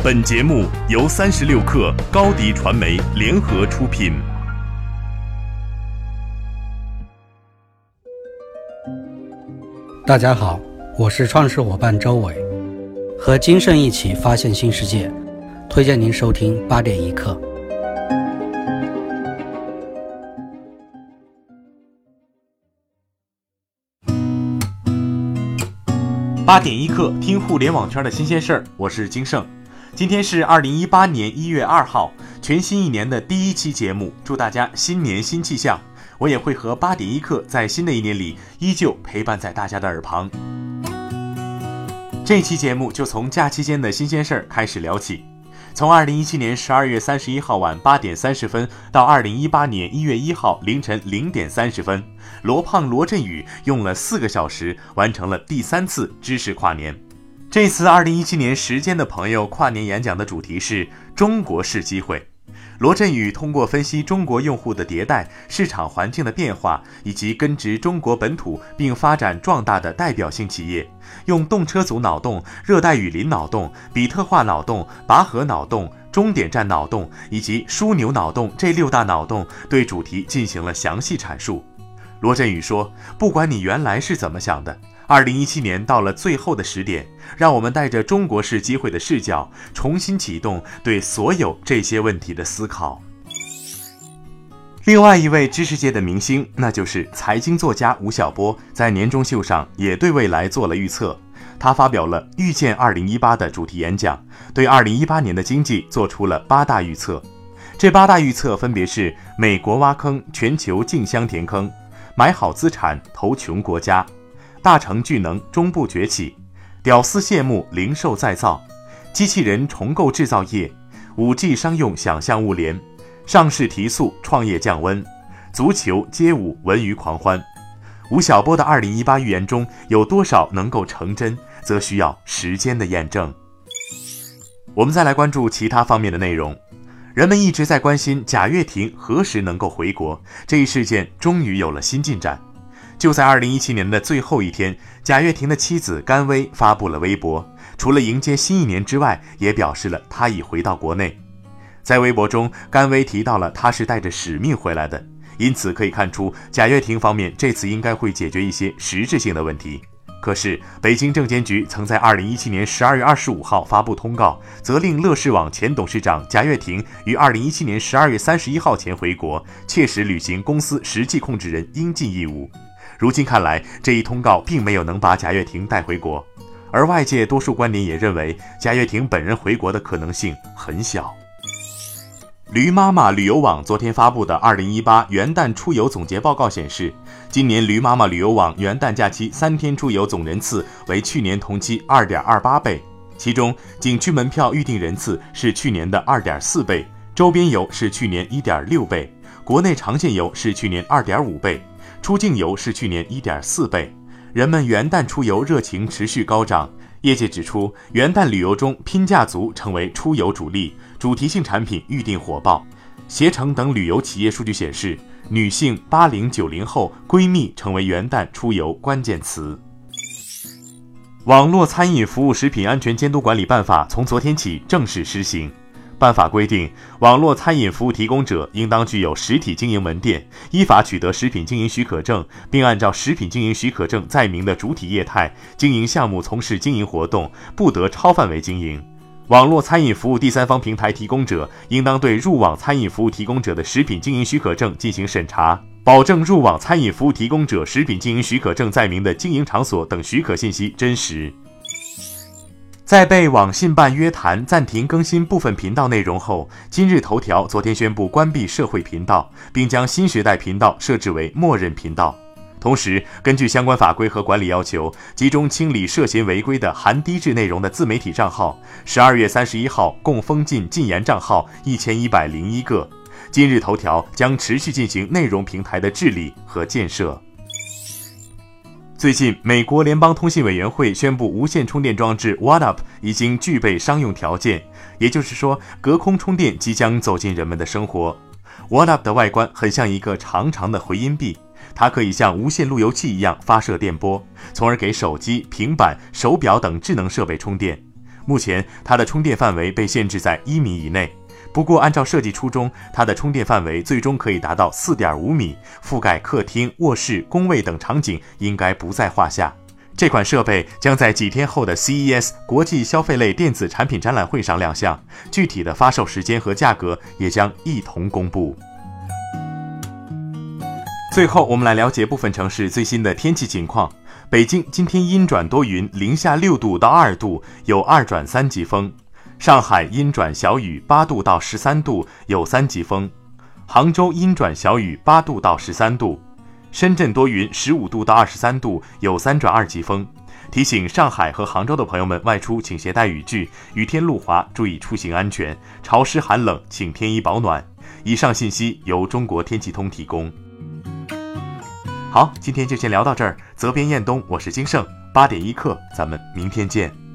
本节目由三十六克高低传媒联合出品。大家好，我是创始伙伴周伟，和金盛一起发现新世界，推荐您收听八点一刻。八点一刻，听互联网圈的新鲜事儿，我是金盛。今天是二零一八年一月二号，全新一年的第一期节目，祝大家新年新气象。我也会和八点一刻在新的一年里依旧陪伴在大家的耳旁。这期节目就从假期间的新鲜事儿开始聊起。从二零一七年十二月三十一号晚八点三十分到二零一八年一月一号凌晨零点三十分，罗胖罗振宇用了四个小时完成了第三次知识跨年。这次二零一七年时间的朋友跨年演讲的主题是中国式机会。罗振宇通过分析中国用户的迭代、市场环境的变化，以及根植中国本土并发展壮大的代表性企业，用动车组脑洞、热带雨林脑洞、比特化脑洞、拔河脑洞、终点站脑洞以及枢纽脑洞这六大脑洞，对主题进行了详细阐述。罗振宇说：“不管你原来是怎么想的。”二零一七年到了最后的时点，让我们带着中国式机会的视角，重新启动对所有这些问题的思考。另外一位知识界的明星，那就是财经作家吴晓波，在年终秀上也对未来做了预测。他发表了《预见二零一八》的主题演讲，对二零一八年的经济做出了八大预测。这八大预测分别是：美国挖坑，全球竞相填坑；买好资产，投穷国家。大成聚能中部崛起，屌丝谢幕零售再造，机器人重构制造业，五 G 商用想象物联，上市提速创业降温，足球街舞文娱狂欢。吴晓波的二零一八预言中有多少能够成真，则需要时间的验证。我们再来关注其他方面的内容。人们一直在关心贾跃亭何时能够回国，这一事件终于有了新进展。就在二零一七年的最后一天，贾跃亭的妻子甘薇发布了微博，除了迎接新一年之外，也表示了他已回到国内。在微博中，甘薇提到了他是带着使命回来的，因此可以看出贾跃亭方面这次应该会解决一些实质性的问题。可是，北京证监局曾在二零一七年十二月二十五号发布通告，责令乐视网前董事长贾跃亭于二零一七年十二月三十一号前回国，切实履行公司实际控制人应尽义务。如今看来，这一通告并没有能把贾跃亭带回国，而外界多数观点也认为，贾跃亭本人回国的可能性很小。驴妈妈旅游网昨天发布的二零一八元旦出游总结报告显示，今年驴妈妈旅游网元旦假期三天出游总人次为去年同期二点二八倍，其中景区门票预订人次是去年的二点四倍，周边游是去年一点六倍，国内长线游是去年二点五倍。出境游是去年一点四倍，人们元旦出游热情持续高涨。业界指出，元旦旅游中拼价族成为出游主力，主题性产品预订火爆。携程等旅游企业数据显示，女性、八零九零后、闺蜜成为元旦出游关键词。网络餐饮服务食品安全监督管理办法从昨天起正式施行。办法规定，网络餐饮服务提供者应当具有实体经营门店，依法取得食品经营许可证，并按照食品经营许可证载明的主体业态经营项目从事经营活动，不得超范围经营。网络餐饮服务第三方平台提供者应当对入网餐饮服务提供者的食品经营许可证进行审查，保证入网餐饮服务提供者食品经营许可证载明的经营场所等许可信息真实。在被网信办约谈暂停更新部分频道内容后，今日头条昨天宣布关闭社会频道，并将新时代频道设置为默认频道。同时，根据相关法规和管理要求，集中清理涉嫌违规的含低质内容的自媒体账号。十二月三十一号，共封禁禁言账号一千一百零一个。今日头条将持续进行内容平台的治理和建设。最近，美国联邦通信委员会宣布，无线充电装置 WhatsApp 已经具备商用条件，也就是说，隔空充电即将走进人们的生活。WhatsApp 的外观很像一个长长的回音壁，它可以像无线路由器一样发射电波，从而给手机、平板、手表等智能设备充电。目前它的充电范围被限制在一米以内。不过，按照设计初衷，它的充电范围最终可以达到四点五米，覆盖客厅、卧室、工位等场景，应该不在话下。这款设备将在几天后的 CES 国际消费类电子产品展览会上亮相，具体的发售时间和价格也将一同公布。最后，我们来了解部分城市最新的天气情况。北京今天阴转多云，零下六度到二度，有二转三级风。上海阴转小雨，八度到十三度，有三级风；杭州阴转小雨，八度到十三度；深圳多云，十五度到二十三度，有三转二级风。提醒上海和杭州的朋友们外出请携带雨具，雨天路滑，注意出行安全。潮湿寒冷，请添衣保暖。以上信息由中国天气通提供。好，今天就先聊到这儿。责编：彦东，我是金盛。八点一刻，咱们明天见。